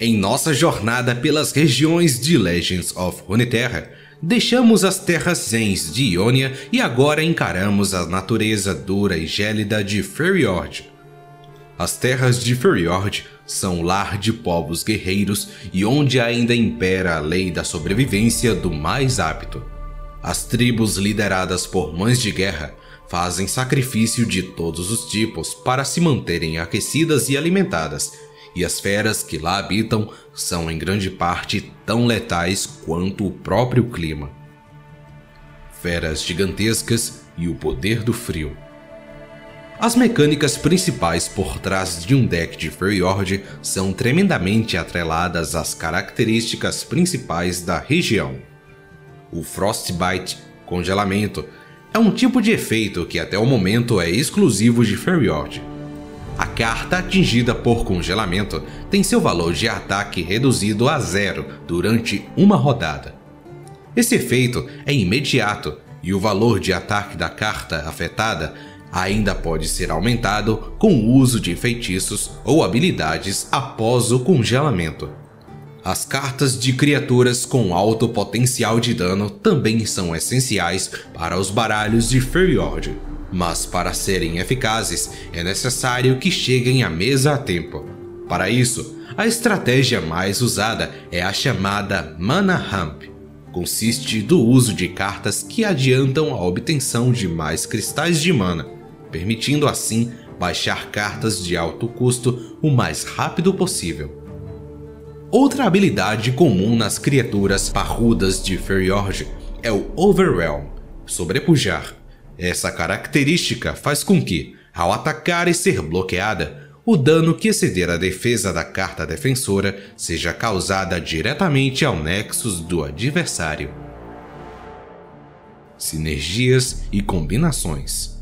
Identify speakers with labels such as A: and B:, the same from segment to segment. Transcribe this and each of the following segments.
A: Em nossa jornada pelas regiões de Legends of Runeterra, deixamos as terras zens de Ionia e agora encaramos a natureza dura e gélida de Feriord. As terras de Feriord são lar de povos guerreiros e onde ainda impera a lei da sobrevivência do mais apto. As tribos lideradas por mães de guerra fazem sacrifício de todos os tipos para se manterem aquecidas e alimentadas, e as feras que lá habitam são em grande parte tão letais quanto o próprio clima. Feras gigantescas e o poder do frio. As mecânicas principais por trás de um deck de Fjord são tremendamente atreladas às características principais da região. O Frostbite, congelamento, é um tipo de efeito que até o momento é exclusivo de Fjord. Carta atingida por congelamento tem seu valor de ataque reduzido a zero durante uma rodada. Esse efeito é imediato e o valor de ataque da carta afetada ainda pode ser aumentado com o uso de feitiços ou habilidades após o congelamento. As cartas de criaturas com alto potencial de dano também são essenciais para os baralhos de Feriord, mas para serem eficazes é necessário que cheguem à mesa a tempo. Para isso, a estratégia mais usada é a chamada Mana Ramp, consiste do uso de cartas que adiantam a obtenção de mais cristais de mana, permitindo assim baixar cartas de alto custo o mais rápido possível. Outra habilidade comum nas criaturas parrudas de Feriorge é o Overwhelm, sobrepujar. Essa característica faz com que, ao atacar e ser bloqueada, o dano que exceder a defesa da carta defensora seja causada diretamente ao nexus do adversário. Sinergias e combinações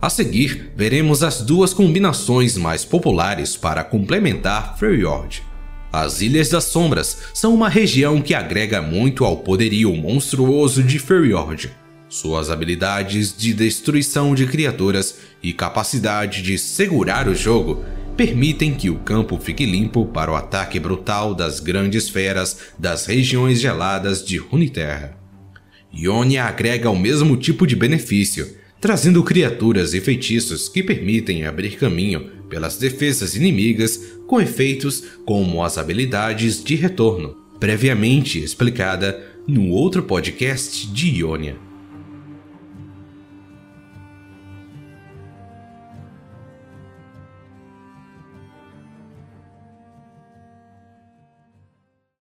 A: a seguir, veremos as duas combinações mais populares para complementar Freljord. As Ilhas das Sombras são uma região que agrega muito ao poderio monstruoso de Freljord. Suas habilidades de destruição de criaturas e capacidade de segurar o jogo permitem que o campo fique limpo para o ataque brutal das grandes feras das regiões geladas de Runeterra. Ionia agrega o mesmo tipo de benefício, trazendo criaturas e feitiços que permitem abrir caminho pelas defesas inimigas com efeitos como as habilidades de retorno, previamente explicada no outro podcast de Ionia.